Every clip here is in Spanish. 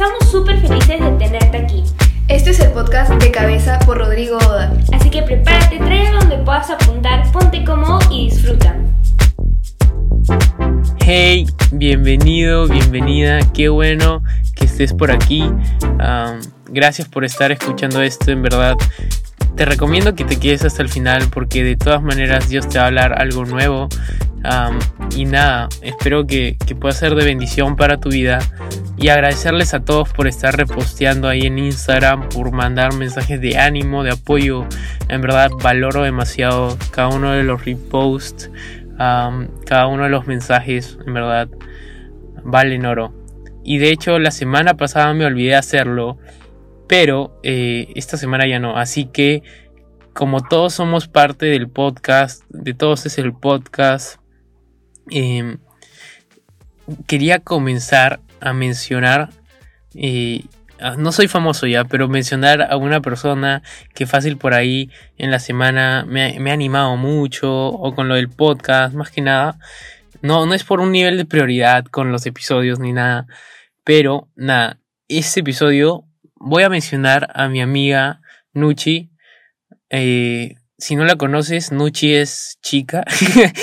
Estamos súper felices de tenerte aquí. Este es el podcast de cabeza por Rodrigo Oda. Así que prepárate, trae donde puedas apuntar, ponte cómodo y disfruta. Hey, bienvenido, bienvenida, qué bueno que estés por aquí. gracias por estar escuchando esto, en verdad. Te recomiendo que te quedes hasta el final porque de todas maneras Dios te va a hablar algo nuevo. Y nada, espero que, que pueda ser de bendición para tu vida y agradecerles a todos por estar reposteando ahí en Instagram, por mandar mensajes de ánimo, de apoyo. En verdad valoro demasiado cada uno de los reposts, cada uno de los mensajes, en verdad valen oro. Y de hecho la semana pasada me olvidé hacerlo, pero eh, esta semana ya no. Así que como todos somos parte del podcast, de todos es el podcast, em, quería comenzar a mencionar, eh, no soy famoso ya, pero mencionar a una persona que fácil por ahí en la semana me, ha animado mucho, o con lo del podcast, más que nada. No, no es por un nivel de prioridad con los episodios ni nada, pero nada, este episodio voy a mencionar a mi amiga Nuchi. Eh, si no la conoces, Nuchi es chica.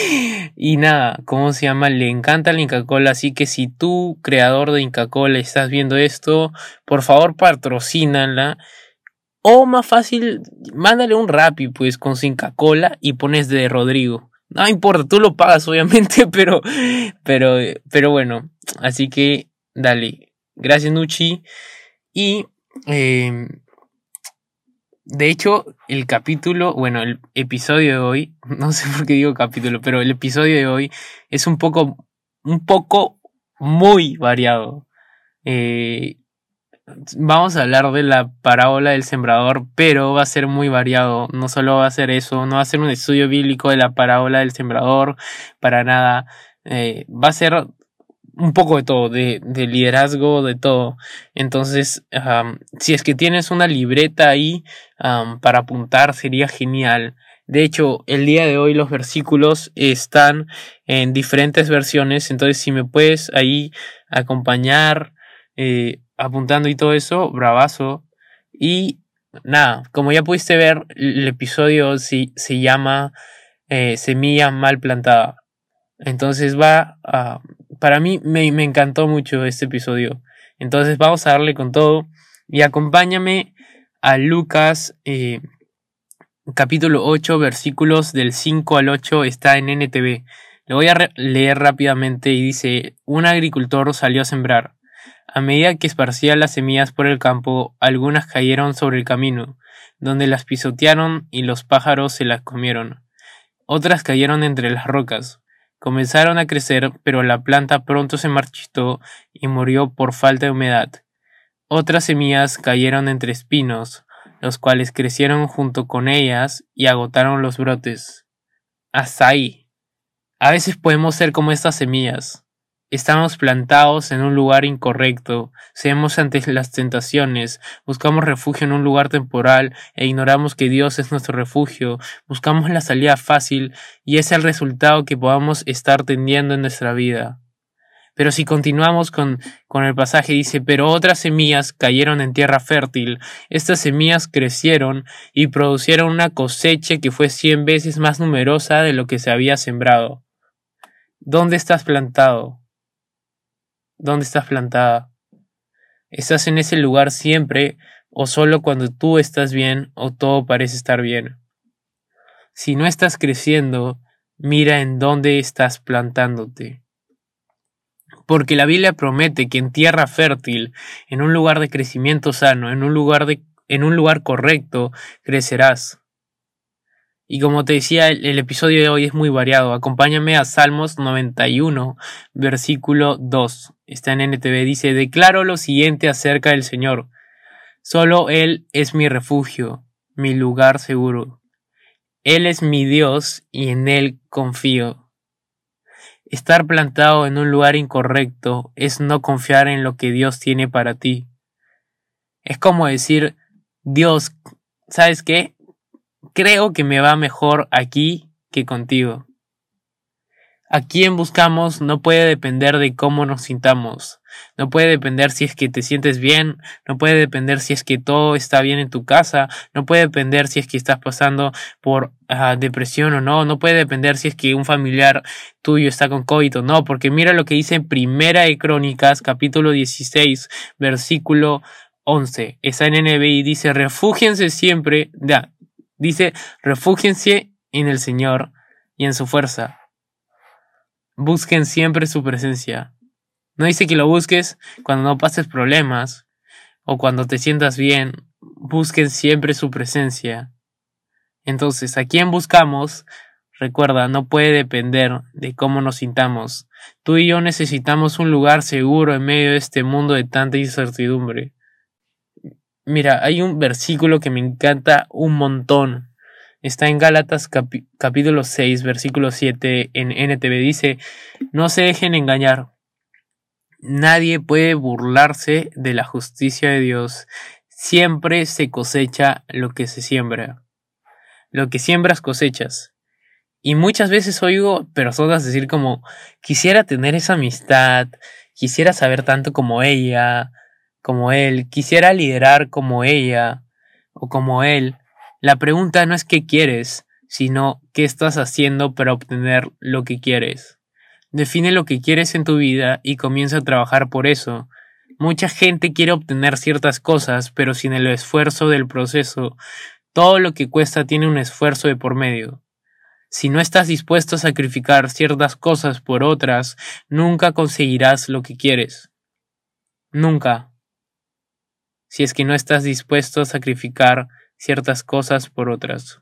y nada, ¿cómo se llama? Le encanta la Inca Cola. Así que si tú, creador de Inca Cola, estás viendo esto, por favor patrocínala. O más fácil, mándale un rapi pues con su Inca Cola y pones de Rodrigo. No importa, tú lo pagas obviamente, pero, pero, pero bueno. Así que, dale. Gracias Nuchi. Y eh, de hecho, el capítulo, bueno, el episodio de hoy, no sé por qué digo capítulo, pero el episodio de hoy es un poco, un poco muy variado. Eh, vamos a hablar de la parábola del sembrador, pero va a ser muy variado. No solo va a ser eso, no va a ser un estudio bíblico de la parábola del sembrador, para nada. Eh, va a ser un poco de todo, de, de liderazgo, de todo. Entonces, si es que tienes una libreta ahí para apuntar, sería genial. De hecho, el día de hoy los versículos están en diferentes versiones, entonces si me puedes ahí acompañar eh, apuntando y todo eso, bravazo. Y nada, como ya pudiste ver, el episodio se llama eh, Semilla mal plantada. Entonces va a para mí me, encantó mucho este episodio. Entonces vamos a darle con todo y acompáñame a Lucas eh, capítulo 8 versículos del 5 al 8 está en NTV. Le voy a leer rápidamente y dice, un agricultor salió a sembrar. A medida que esparcía las semillas por el campo, algunas cayeron sobre el camino, donde las pisotearon y los pájaros se las comieron. Otras cayeron entre las rocas. Comenzaron a crecer, pero la planta pronto se marchitó y murió por falta de humedad. Otras semillas cayeron entre espinos, los cuales crecieron junto con ellas y agotaron los brotes. Hasta ahí. A veces podemos ser como estas semillas. Estamos plantados en un lugar incorrecto, cedemos ante las tentaciones, buscamos refugio en un lugar temporal e ignoramos que Dios es nuestro refugio, buscamos la salida fácil y es el resultado que podamos estar tendiendo en nuestra vida. Pero si continuamos con, con el pasaje dice, pero otras semillas cayeron en tierra fértil, estas semillas crecieron y producieron una cosecha que fue cien veces más numerosa de lo que se había sembrado. ¿Dónde estás plantado? ¿Dónde estás plantada? ¿Estás en ese lugar siempre o solo cuando tú estás bien o todo parece estar bien? Si no estás creciendo, mira en dónde estás plantándote. Porque la Biblia promete que en tierra fértil, en un lugar de crecimiento sano, en un lugar de en un lugar correcto, crecerás. Y como te decía, el, episodio de hoy es muy variado. Acompáñame a Salmos 91, versículo 2. Está en NTV. Dice, declaro lo siguiente acerca del Señor. Solo Él es mi refugio, mi lugar seguro. Él es mi Dios y en Él confío. Estar plantado en un lugar incorrecto es no confiar en lo que Dios tiene para ti. Es como decir, Dios, ¿sabes qué? Creo que me va mejor aquí que contigo. a quién buscamos no puede depender de cómo nos sintamos. No puede depender si es que te sientes bien, no puede depender si es que todo está bien en tu casa, no puede depender si es que estás pasando por ah, depresión o no, no puede depender si es que un familiar tuyo está con COVID o no, porque mira lo que dice Primera de Crónicas, capítulo 16, versículo 11. Está en NBI y dice, refúgiense siempre, ya, dice, refúgiense en el Señor y en su fuerza busquen siempre su presencia. No dice que lo busques cuando no pases problemas o cuando te sientas bien. Busquen siempre su presencia. Entonces, ¿a quién buscamos? Recuerda, no puede depender de cómo nos sintamos. Tú y yo necesitamos un lugar seguro en medio de este mundo de tanta incertidumbre. Mira, hay un versículo que me encanta un montón Está en Gálatas capítulo 6, versículo 7 en NTV. Dice, no se dejen engañar. Nadie puede burlarse de la justicia de Dios. Siempre se cosecha lo que se siembra. Lo que siembras cosechas. Y muchas veces oigo personas decir como, quisiera tener esa amistad, quisiera saber tanto como ella, como él, quisiera liderar como ella o como él. La pregunta no es qué quieres, sino qué estás haciendo para obtener lo que quieres. Define lo que quieres en tu vida y comienza a trabajar por eso. Mucha gente quiere obtener ciertas cosas, pero sin el esfuerzo del proceso, todo lo que cuesta tiene un esfuerzo de por medio. Si no estás dispuesto a sacrificar ciertas cosas por otras, nunca conseguirás lo que quieres. Nunca. Si es que no estás dispuesto a sacrificar ciertas cosas por otras.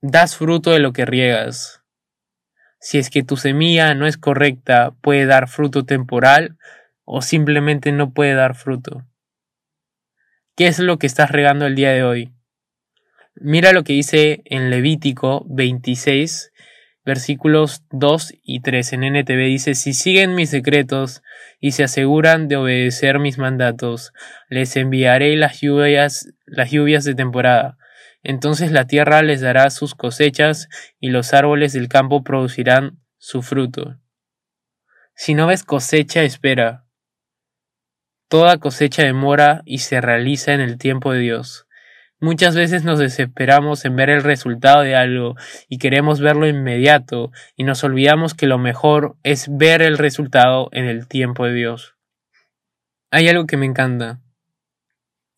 Das fruto de lo que riegas. Si es que tu semilla no es correcta, puede dar fruto temporal o simplemente no puede dar fruto. ¿Qué es lo que estás regando el día de hoy? Mira lo que dice en Levítico 26, versículos 2 y 3 en NTV dice, si siguen mis secretos y se aseguran de obedecer mis mandatos, les enviaré las lluvias, las lluvias de temporada. Entonces la tierra les dará sus cosechas y los árboles del campo producirán su fruto. Si no ves cosecha, espera. Toda cosecha demora y se realiza en el tiempo de Dios. Muchas veces nos desesperamos en ver el resultado de algo y queremos verlo inmediato y nos olvidamos que lo mejor es ver el resultado en el tiempo de Dios. Hay algo que me encanta.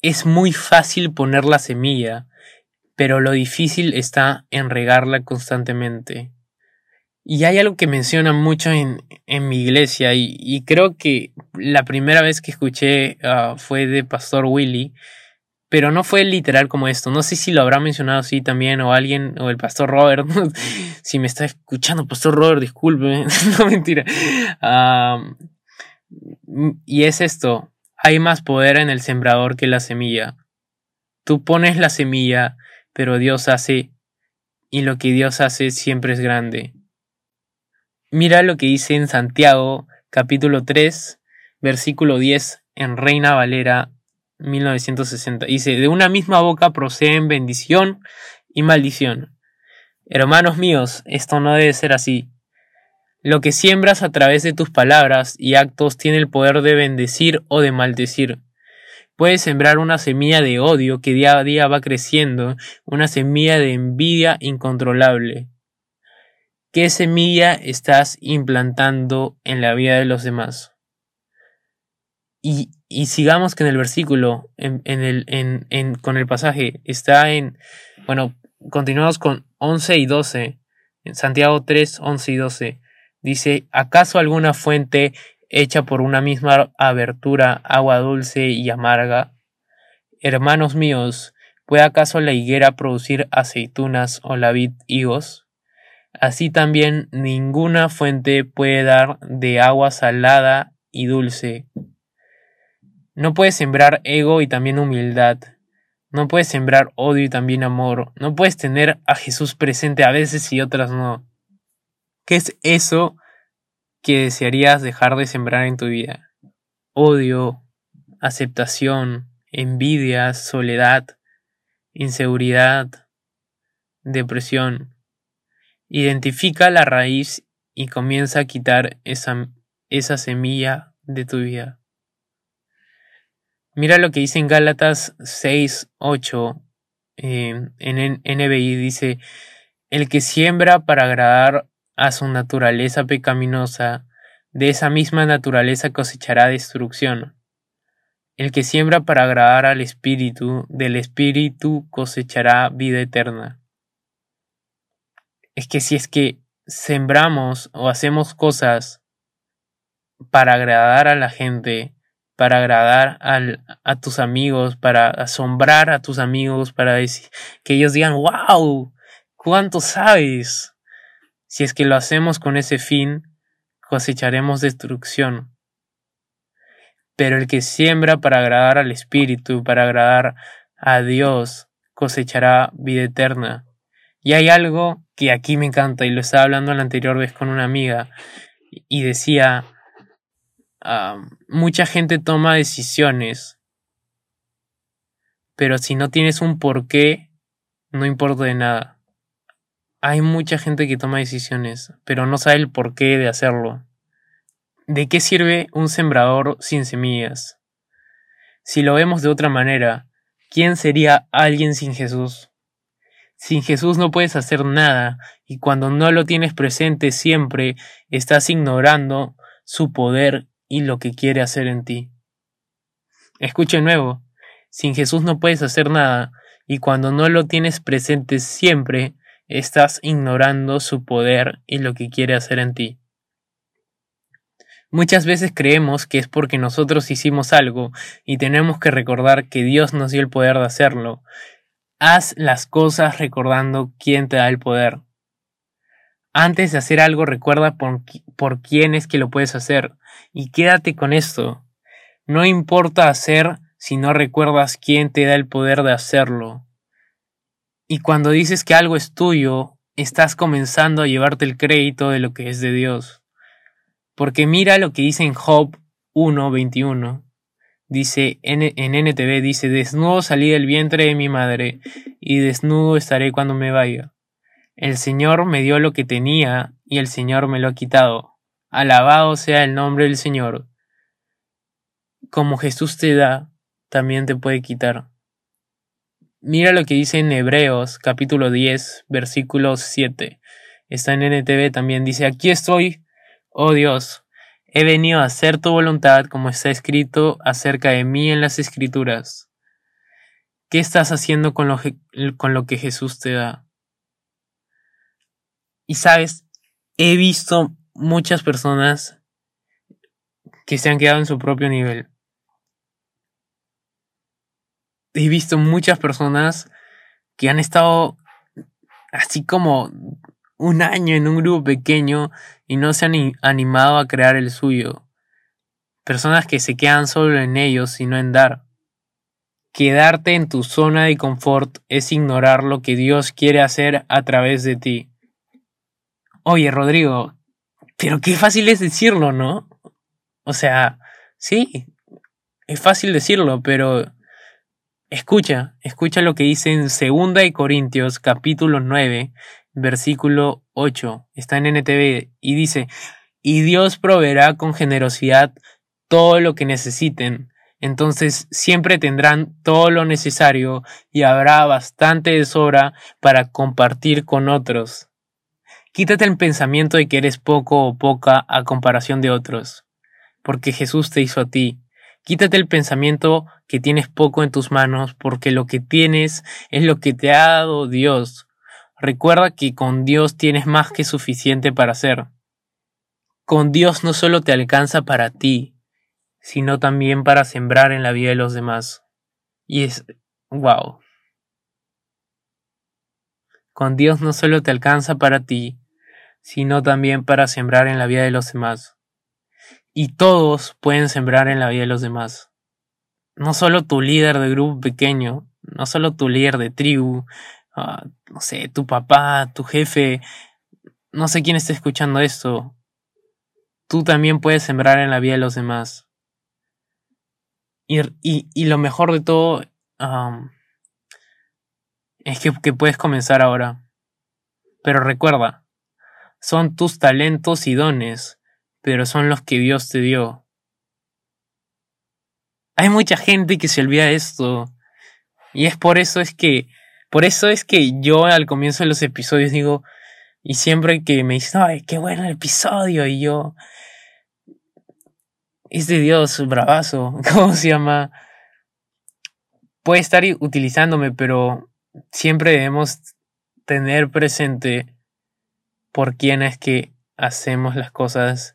Es muy fácil poner la semilla, pero lo difícil está en regarla constantemente. Y hay algo que menciona mucho en, en mi iglesia y, creo que la primera vez que escuché ah, fue de Pastor Willy pero no fue literal como esto. No sé si lo habrá mencionado así también o alguien, o el pastor Robert. si me está escuchando, pastor Robert, disculpe. no mentira. y es esto. Hay más poder en el sembrador que la semilla. Tú pones la semilla, pero Dios hace, y lo que Dios hace siempre es grande. Mira lo que dice en Santiago, capítulo 3, versículo 10, en Reina Valera 1960. Dice, de una misma boca proceden bendición y maldición. Hermanos míos, esto no debe ser así. Lo que siembras a través de tus palabras y actos tiene el poder de bendecir o de maldecir. Puedes sembrar una semilla de odio que día a día va creciendo, una semilla de envidia incontrolable. ¿Qué semilla estás implantando en la vida de los demás? Y, y sigamos que en el versículo, en, el, en, en, con el pasaje, está en, bueno, continuamos con 11 y 12, en Santiago 3, 11 y 12. Dice, ¿acaso alguna fuente hecha por una misma abertura, agua dulce y amarga? Hermanos míos, ¿puede acaso la higuera producir aceitunas o la vid higos? Así también ninguna fuente puede dar de agua salada y dulce no puedes sembrar ego y también humildad. No puedes sembrar odio y también amor. No puedes tener a Jesús presente a veces y otras no. ¿Qué es eso que desearías dejar de sembrar en tu vida? Odio, aceptación, envidia, soledad, inseguridad, depresión. Identifica la raíz y comienza a quitar esa, esa semilla de tu vida. Mira lo que dice en Gálatas 6, 8, en NBI, dice, el que siembra para agradar a su naturaleza pecaminosa, de esa misma naturaleza cosechará destrucción. El que siembra para agradar al Espíritu, del Espíritu cosechará vida eterna. Es que si es que sembramos o hacemos cosas para agradar a la gente, para agradar a tus amigos, para asombrar a tus amigos, para decir, que ellos digan, wow, ¿cuánto sabes? Si es que lo hacemos con ese fin, cosecharemos destrucción. Pero el que siembra para agradar al Espíritu, para agradar a Dios, cosechará vida eterna. Y hay algo que aquí me encanta, y lo estaba hablando la anterior vez con una amiga, y decía, mucha gente toma decisiones, pero si no tienes un porqué, no importa de nada. Hay mucha gente que toma decisiones, pero no sabe el porqué de hacerlo. ¿De qué sirve un sembrador sin semillas? Si lo vemos de otra manera, ¿quién sería alguien sin Jesús? Sin Jesús no puedes hacer nada, y cuando no lo tienes presente siempre estás ignorando su poder y lo que quiere hacer en ti. Escuche nuevo, sin Jesús no puedes hacer nada, y cuando no lo tienes presente siempre, estás ignorando su poder y lo que quiere hacer en ti. Muchas veces creemos que es porque nosotros hicimos algo y tenemos que recordar que Dios nos dio el poder de hacerlo. Haz las cosas recordando quién te da el poder. Antes de hacer algo recuerda por, por quién es que lo puedes hacer y quédate con esto. No importa hacer si no recuerdas quién te da el poder de hacerlo. Y cuando dices que algo es tuyo, estás comenzando a llevarte el crédito de lo que es de Dios. Porque mira lo que dice en Job 1.21. Dice en, en NTV, dice, desnudo salí del vientre de mi madre, y desnudo estaré cuando me vaya. El Señor me dio lo que tenía, y el Señor me lo ha quitado. Alabado sea el nombre del Señor. Como Jesús te da, también te puede quitar. Mira lo que dice en Hebreos capítulo 10, versículo 7. Está en NTV también. Dice, aquí estoy, oh Dios, he venido a hacer tu voluntad como está escrito acerca de mí en las escrituras. ¿Qué estás haciendo con lo, con lo que Jesús te da? Y sabes, he visto muchas personas que se han quedado en su propio nivel. He visto muchas personas que han estado así como un año en un grupo pequeño y no se han animado a crear el suyo. Personas que se quedan solo en ellos y no en dar. Quedarte en tu zona de confort es ignorar lo que Dios quiere hacer a través de ti. Oye, Rodrigo, pero qué fácil es decirlo, ¿no? O sea, sí, es fácil decirlo, pero escucha, escucha lo que dice en 2 de Corintios capítulo 9, versículo 8. Está en NTV y dice, "Y Dios proveerá con generosidad todo lo que necesiten." Entonces siempre tendrán todo lo necesario y habrá bastante de sobra para compartir con otros. Quítate el pensamiento de que eres poco o poca a comparación de otros, porque Jesús te hizo a ti. Quítate el pensamiento que tienes poco en tus manos, porque lo que tienes es lo que te ha dado Dios. Recuerda que con Dios tienes más que suficiente para hacer. Con Dios no solo te alcanza para ti, sino también para sembrar en la vida de los demás. Y es, wow. Con Dios no solo te alcanza para ti, sino también para sembrar en la vida de los demás. Y todos pueden sembrar en la vida de los demás. No solo tu líder de grupo pequeño, no solo tu líder de tribu, ah, no sé, tu papá, tu jefe, no sé quién está escuchando esto. Tú también puedes sembrar en la vida de los demás. Y, y, lo mejor de todo es que, que puedes comenzar ahora. Pero recuerda, son tus talentos y dones, pero son los que Dios te dio. Hay mucha gente que se olvida esto. Y es por eso es que, por eso es que yo al comienzo de los episodios digo, y siempre que me dicen, ay, qué bueno el episodio, y yo, es de Dios, bravazo, ¿cómo se llama? Puede estar utilizándome, pero siempre debemos tener presente por quién es que hacemos las cosas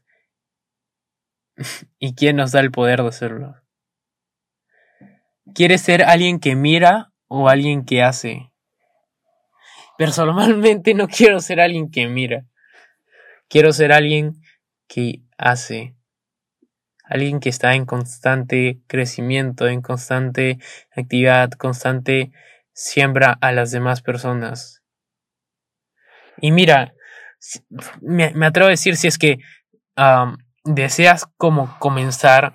y quién nos da el poder de hacerlo. ¿Quieres ser alguien que mira o alguien que hace? Personalmente no quiero ser alguien que mira. Quiero ser alguien que hace. Alguien que está en constante crecimiento, en constante actividad, constante siembra a las demás personas. Y mira, me, atrevo a decir si es que deseas como comenzar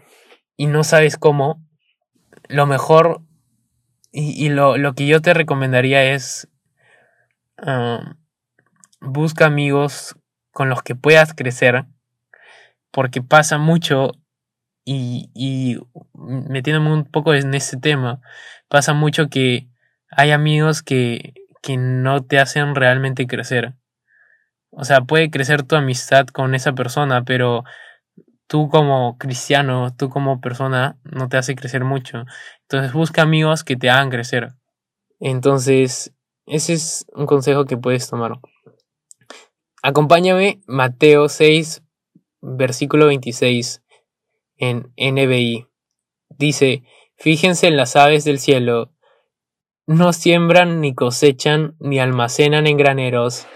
y no sabes cómo, lo mejor y, lo, lo, que yo te recomendaría es busca amigos con los que puedas crecer porque pasa mucho y, y metiéndome un poco en ese tema, pasa mucho que hay amigos que, que no te hacen realmente crecer. O sea, puede crecer tu amistad con esa persona, pero tú como cristiano, tú como persona, no te hace crecer mucho. Entonces busca amigos que te hagan crecer. Entonces, ese es un consejo que puedes tomar. Acompáñame Mateo 6, versículo 26 en NBI. Dice, fíjense en las aves del cielo, no siembran ni cosechan ni almacenan en graneros,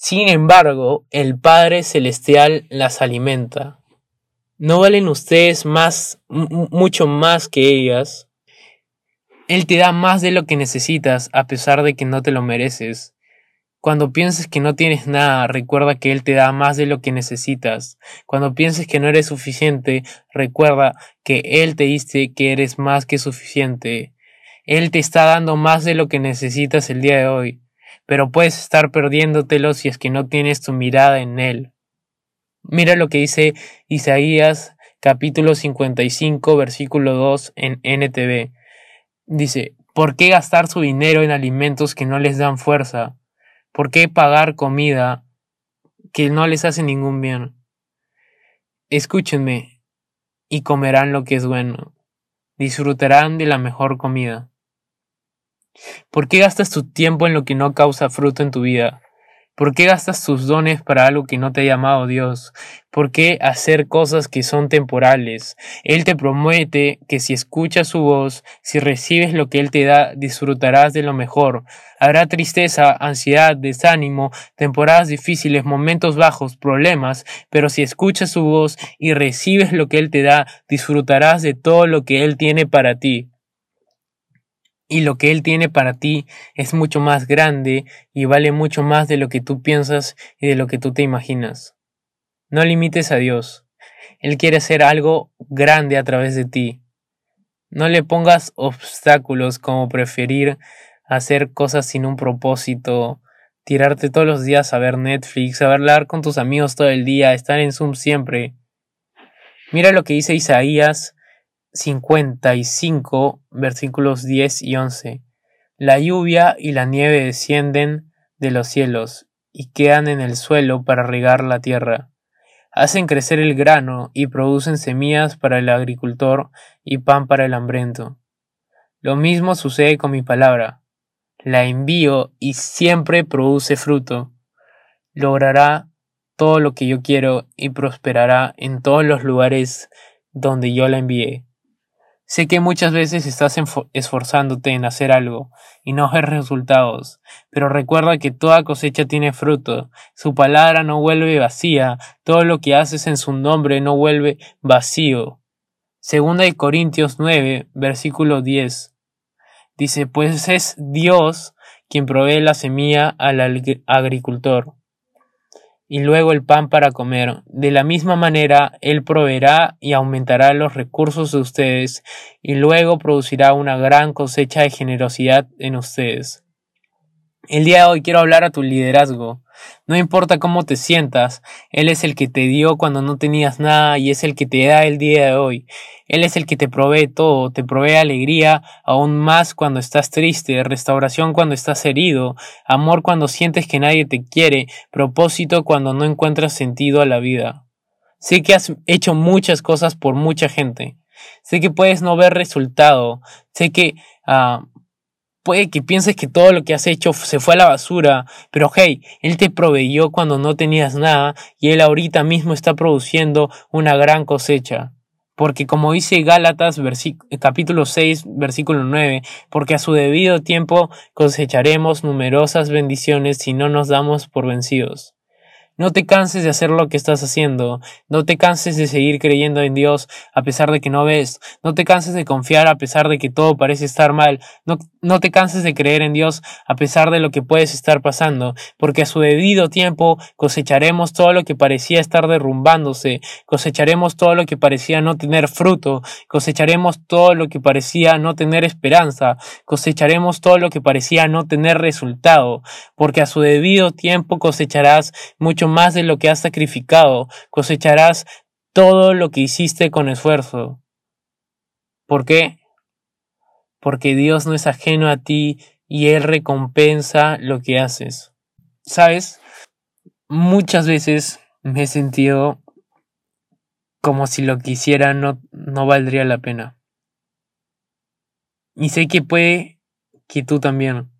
sin embargo, el Padre Celestial las alimenta. ¿No valen ustedes más, mucho más que ellas? Él te da más de lo que necesitas a pesar de que no te lo mereces. Cuando pienses que no tienes nada, recuerda que Él te da más de lo que necesitas. Cuando pienses que no eres suficiente, recuerda que Él te dice que eres más que suficiente. Él te está dando más de lo que necesitas el día de hoy pero puedes estar perdiéndotelo si es que no tienes tu mirada en él. Mira lo que dice Isaías capítulo 55 versículo 2 en NTV. Dice, ¿por qué gastar su dinero en alimentos que no les dan fuerza? ¿Por qué pagar comida que no les hace ningún bien? Escúchenme y comerán lo que es bueno. Disfrutarán de la mejor comida. ¿Por qué gastas tu tiempo en lo que no causa fruto en tu vida? ¿Por qué gastas tus dones para algo que no te ha llamado Dios? ¿Por qué hacer cosas que son temporales? Él te promete que si escuchas su voz, si recibes lo que Él te da, disfrutarás de lo mejor. Habrá tristeza, ansiedad, desánimo, temporadas difíciles, momentos bajos, problemas, pero si escuchas su voz y recibes lo que Él te da, disfrutarás de todo lo que Él tiene para ti y lo que Él tiene para ti es mucho más grande y vale mucho más de lo que tú piensas y de lo que tú te imaginas. No limites a Dios. Él quiere hacer algo grande a través de ti. No le pongas obstáculos como preferir hacer cosas sin un propósito, tirarte todos los días a ver Netflix, a hablar con tus amigos todo el día, estar en Zoom siempre. Mira lo que dice Isaías 55, versículos 10 y 11. La lluvia y la nieve descienden de los cielos y quedan en el suelo para regar la tierra. Hacen crecer el grano y producen semillas para el agricultor y pan para el hambriento. Lo mismo sucede con mi palabra. La envío y siempre produce fruto. Logrará todo lo que yo quiero y prosperará en todos los lugares donde yo la envíe. Sé que muchas veces estás esforzándote en hacer algo y no ves resultados, pero recuerda que toda cosecha tiene fruto, su palabra no vuelve vacía, todo lo que haces en su nombre no vuelve vacío. Segunda de Corintios 9, versículo 10. Dice, pues es Dios quien provee la semilla al agricultor y luego el pan para comer. De la misma manera, Él proveerá y aumentará los recursos de ustedes, y luego producirá una gran cosecha de generosidad en ustedes. El día de hoy quiero hablar a tu liderazgo. No importa cómo te sientas, Él es el que te dio cuando no tenías nada y es el que te da el día de hoy. Él es el que te provee todo, te provee alegría aún más cuando estás triste, restauración cuando estás herido, amor cuando sientes que nadie te quiere, propósito cuando no encuentras sentido a la vida. Sé que has hecho muchas cosas por mucha gente. Sé que puedes no ver resultado. Sé que ah, puede que pienses que todo lo que has hecho se fue a la basura, pero hey, Él te proveyó cuando no tenías nada y Él ahorita mismo está produciendo una gran cosecha. Porque como dice Gálatas capítulo 6 versículo 9, porque a su debido tiempo cosecharemos numerosas bendiciones si no nos damos por vencidos. No te canses de hacer lo que estás haciendo. No te canses de seguir creyendo en Dios a pesar de que no ves. No te canses de confiar a pesar de que todo parece estar mal. No, no te canses de creer en Dios a pesar de lo que puedes estar pasando, porque a su debido tiempo cosecharemos todo lo que parecía estar derrumbándose, cosecharemos todo lo que parecía no tener fruto, cosecharemos todo lo que parecía no tener esperanza, cosecharemos todo lo que parecía no tener resultado, porque a su debido tiempo cosecharás mucho más de lo que has sacrificado, cosecharás todo lo que hiciste con esfuerzo. ¿Por qué? Porque Dios no es ajeno a ti y Él recompensa lo que haces. ¿Sabes? Muchas veces me he sentido como si lo que hiciera no, no valdría la pena. Y sé que puede que tú también.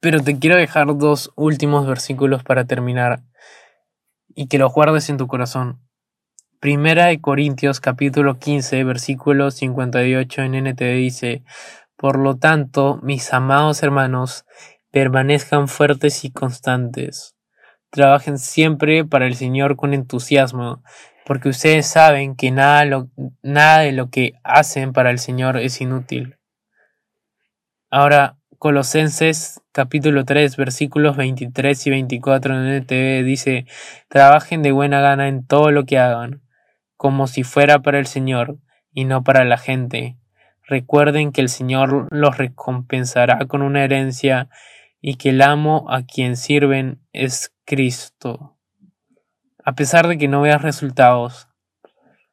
Pero te quiero dejar dos últimos versículos para terminar y que los guardes en tu corazón. Primera de Corintios capítulo 15 versículo 58 en NTV dice, Por lo tanto, mis amados hermanos, permanezcan fuertes y constantes. Trabajen siempre para el Señor con entusiasmo, porque ustedes saben que nada, nada de lo que hacen para el Señor es inútil. Ahora, Colosenses capítulo 3 versículos 23 y 24 en el TV dice, trabajen de buena gana en todo lo que hagan, como si fuera para el Señor y no para la gente. Recuerden que el Señor los recompensará con una herencia y que el amo a quien sirven es Cristo. A pesar de que no veas resultados,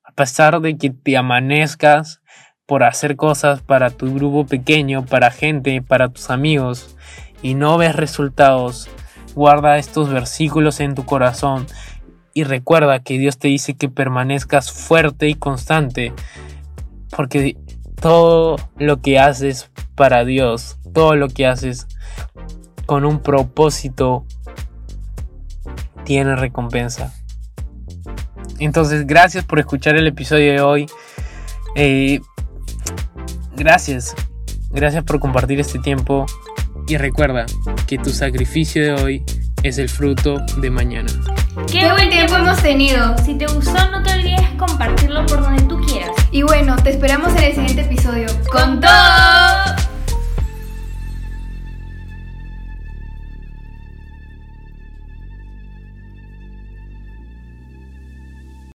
a pesar de que te amanezcas por hacer cosas para tu grupo pequeño, para gente, para tus amigos, y no ves resultados, guarda estos versículos en tu corazón y recuerda que Dios te dice que permanezcas fuerte y constante, porque todo lo que haces para Dios, todo lo que haces con un propósito, tiene recompensa. Entonces, gracias por escuchar el episodio de hoy. Eh, Gracias, gracias por compartir este tiempo y recuerda que tu sacrificio de hoy es el fruto de mañana. ¡Qué, buen tiempo hemos tenido! Si te gustó no te olvides compartirlo por donde tú quieras. Y bueno, te esperamos en el siguiente episodio. ¡Con todo!